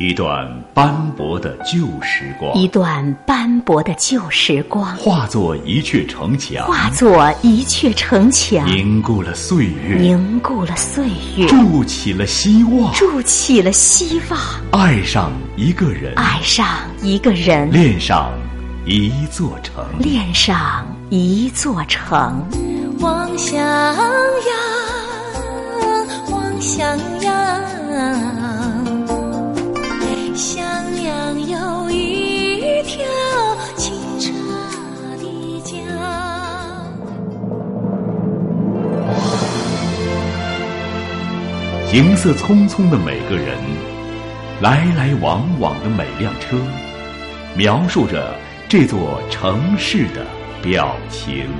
一段斑驳的旧时光，一段斑驳的旧时光，化作一阙城墙，化作一阙城墙，凝固了岁月，凝固了岁月，筑起了希望，筑起了希望，爱上一个人，爱上一个人，恋上一座城，恋上一座城，望襄阳，望襄阳。襄阳有一条清澈的江。行色匆匆的每个人，来来往往的每辆车，描述着这座城市的表情。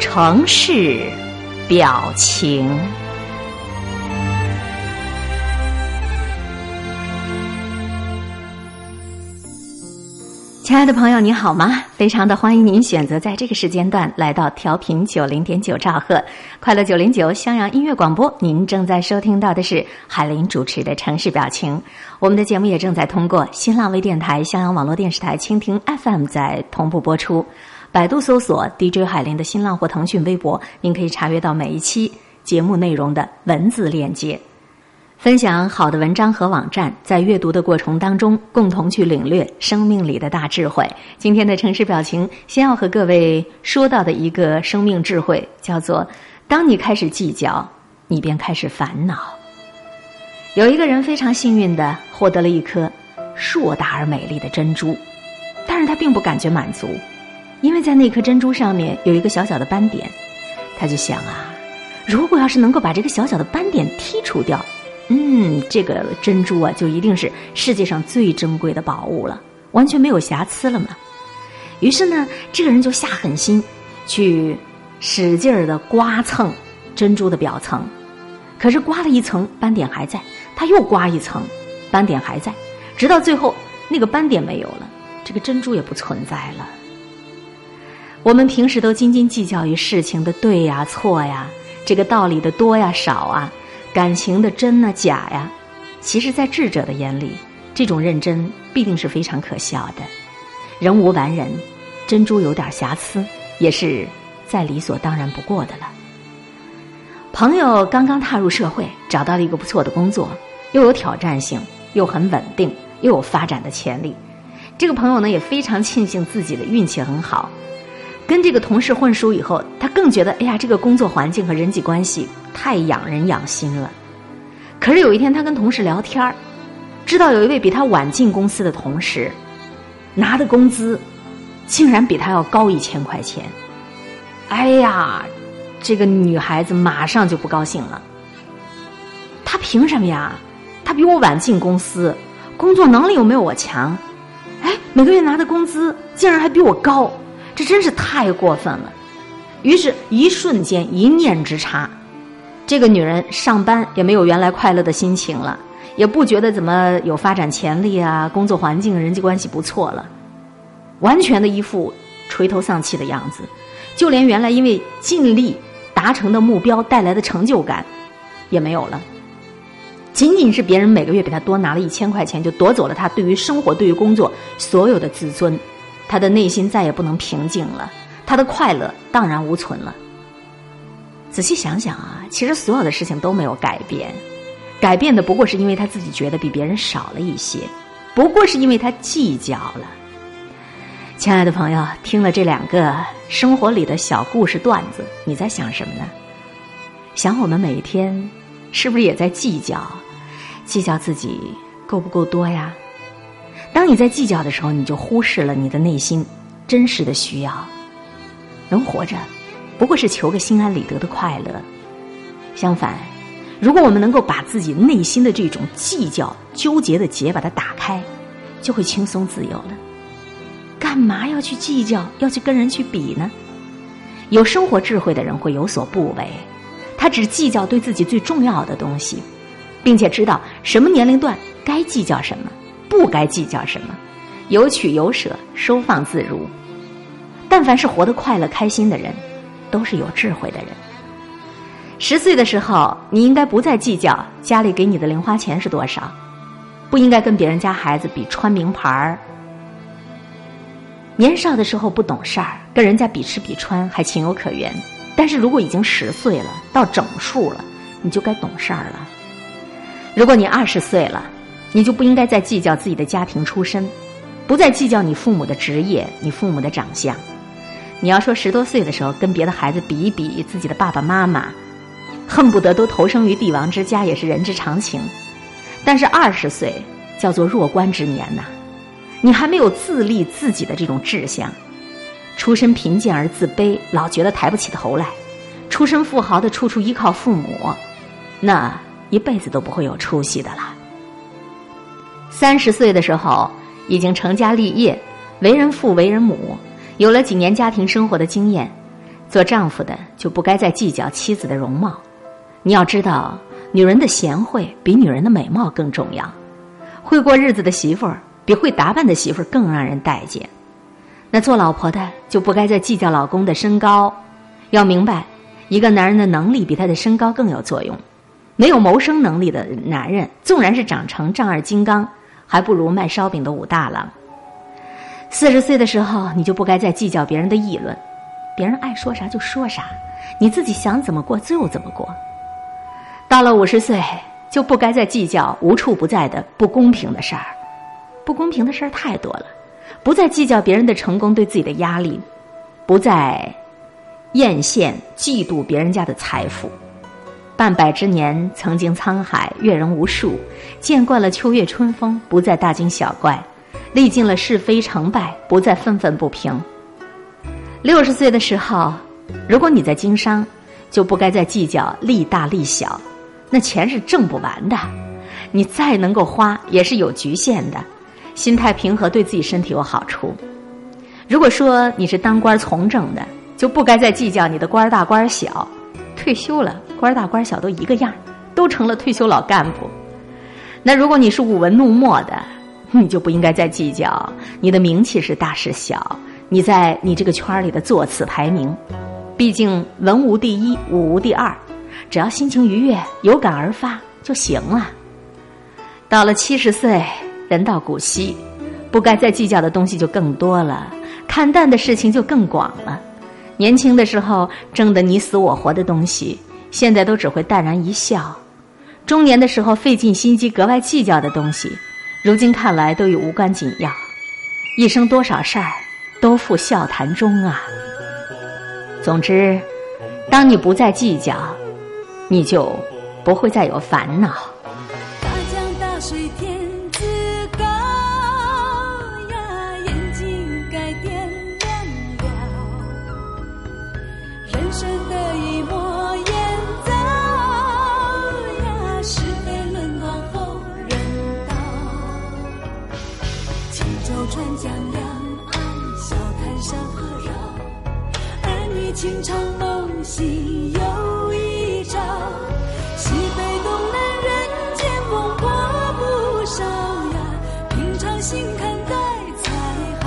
城市表情。亲爱的朋友，你好吗？非常的欢迎您选择在这个时间段来到调频九零点九兆赫快乐九零九襄阳音乐广播。您正在收听到的是海林主持的城市表情。我们的节目也正在通过新浪微电台、襄阳网络电视台、蜻蜓 FM 在同步播出。百度搜索 DJ 海林的新浪或腾讯微博，您可以查阅到每一期节目内容的文字链接。分享好的文章和网站，在阅读的过程当中，共同去领略生命里的大智慧。今天的城市表情，先要和各位说到的一个生命智慧，叫做：当你开始计较，你便开始烦恼。有一个人非常幸运的获得了一颗硕大而美丽的珍珠，但是他并不感觉满足，因为在那颗珍珠上面有一个小小的斑点，他就想啊，如果要是能够把这个小小的斑点剔除掉。嗯，这个珍珠啊，就一定是世界上最珍贵的宝物了，完全没有瑕疵了嘛。于是呢，这个人就下狠心，去使劲儿的刮蹭珍珠的表层。可是刮了一层，斑点还在；他又刮一层，斑点还在，直到最后那个斑点没有了，这个珍珠也不存在了。我们平时都斤斤计较于事情的对呀、错呀，这个道理的多呀、少啊。感情的真呐假呀，其实，在智者的眼里，这种认真必定是非常可笑的。人无完人，珍珠有点瑕疵，也是再理所当然不过的了。朋友刚刚踏入社会，找到了一个不错的工作，又有挑战性，又很稳定，又有发展的潜力。这个朋友呢，也非常庆幸自己的运气很好。跟这个同事混熟以后，他更觉得，哎呀，这个工作环境和人际关系太养人养心了。可是有一天，他跟同事聊天儿，知道有一位比他晚进公司的同事，拿的工资竟然比他要高一千块钱。哎呀，这个女孩子马上就不高兴了。他凭什么呀？他比我晚进公司，工作能力又没有我强，哎，每个月拿的工资竟然还比我高。这真是太过分了，于是，一瞬间，一念之差，这个女人上班也没有原来快乐的心情了，也不觉得怎么有发展潜力啊，工作环境、人际关系不错了，完全的一副垂头丧气的样子，就连原来因为尽力达成的目标带来的成就感也没有了。仅仅是别人每个月比他多拿了一千块钱，就夺走了他对于生活、对于工作所有的自尊。他的内心再也不能平静了，他的快乐荡然无存了。仔细想想啊，其实所有的事情都没有改变，改变的不过是因为他自己觉得比别人少了一些，不过是因为他计较了。亲爱的朋友，听了这两个生活里的小故事段子，你在想什么呢？想我们每一天是不是也在计较，计较自己够不够多呀？当你在计较的时候，你就忽视了你的内心真实的需要。人活着，不过是求个心安理得的快乐。相反，如果我们能够把自己内心的这种计较、纠结的结把它打开，就会轻松自由了。干嘛要去计较，要去跟人去比呢？有生活智慧的人会有所不为，他只计较对自己最重要的东西，并且知道什么年龄段该计较什么。不该计较什么，有取有舍，收放自如。但凡是活得快乐、开心的人，都是有智慧的人。十岁的时候，你应该不再计较家里给你的零花钱是多少；不应该跟别人家孩子比穿名牌儿。年少的时候不懂事儿，跟人家比吃比穿还情有可原。但是如果已经十岁了，到整数了，你就该懂事儿了。如果你二十岁了，你就不应该再计较自己的家庭出身，不再计较你父母的职业、你父母的长相。你要说十多岁的时候跟别的孩子比一比自己的爸爸妈妈，恨不得都投生于帝王之家也是人之常情。但是二十岁叫做弱冠之年呐。你还没有自立自己的这种志向，出身贫贱而自卑，老觉得抬不起头来；出身富豪的处处依靠父母，那一辈子都不会有出息的了。三十岁的时候已经成家立业，为人父为人母，有了几年家庭生活的经验，做丈夫的就不该再计较妻子的容貌。你要知道，女人的贤惠比女人的美貌更重要。会过日子的媳妇儿。比会打扮的媳妇儿更让人待见，那做老婆的就不该再计较老公的身高。要明白，一个男人的能力比他的身高更有作用。没有谋生能力的男人，纵然是长成丈二金刚，还不如卖烧饼的武大郎。四十岁的时候，你就不该再计较别人的议论，别人爱说啥就说啥，你自己想怎么过就怎么过。到了五十岁，就不该再计较无处不在的不公平的事儿。不公平的事儿太多了，不再计较别人的成功对自己的压力，不再艳羡嫉妒别人家的财富。半百之年，曾经沧海阅人无数，见惯了秋月春风，不再大惊小怪；历尽了是非成败，不再愤愤不平。六十岁的时候，如果你在经商，就不该再计较利大利小，那钱是挣不完的，你再能够花，也是有局限的。心态平和对自己身体有好处。如果说你是当官从政的，就不该再计较你的官大官小。退休了，官大官小都一个样，都成了退休老干部。那如果你是舞文弄墨的，你就不应该再计较你的名气是大是小，你在你这个圈里的座次排名。毕竟文无第一，武无第二，只要心情愉悦，有感而发就行了。到了七十岁。人到古稀，不该再计较的东西就更多了，看淡的事情就更广了。年轻的时候争得你死我活的东西，现在都只会淡然一笑；中年的时候费尽心机格外计较的东西，如今看来都已无关紧要。一生多少事儿，都付笑谈中啊。总之，当你不再计较，你就不会再有烦恼。大江大水天。川江两岸笑谈山河绕，儿女情长梦醒又一朝，西北东南人间风波不少呀，平常心看待才好。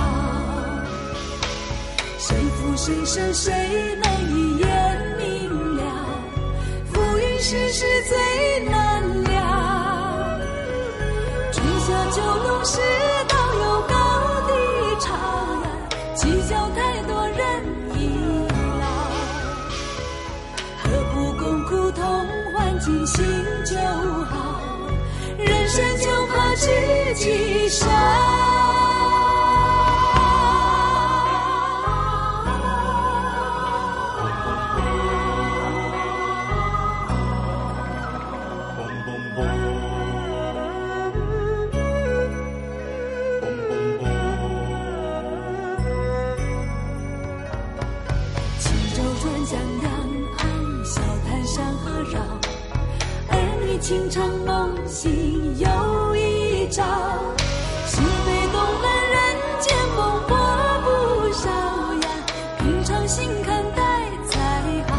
谁负谁胜谁能一眼明了？浮云世事最难料。春夏秋冬是尽心就好，人生就怕知己少。情长梦醒又一朝，是非东南人间风波不少呀，平常心看待才好。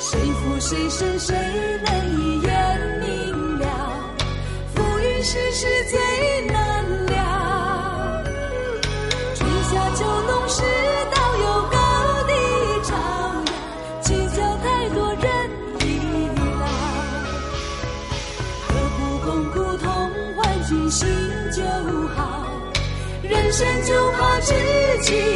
谁负谁胜谁能一眼明了？浮云世事尽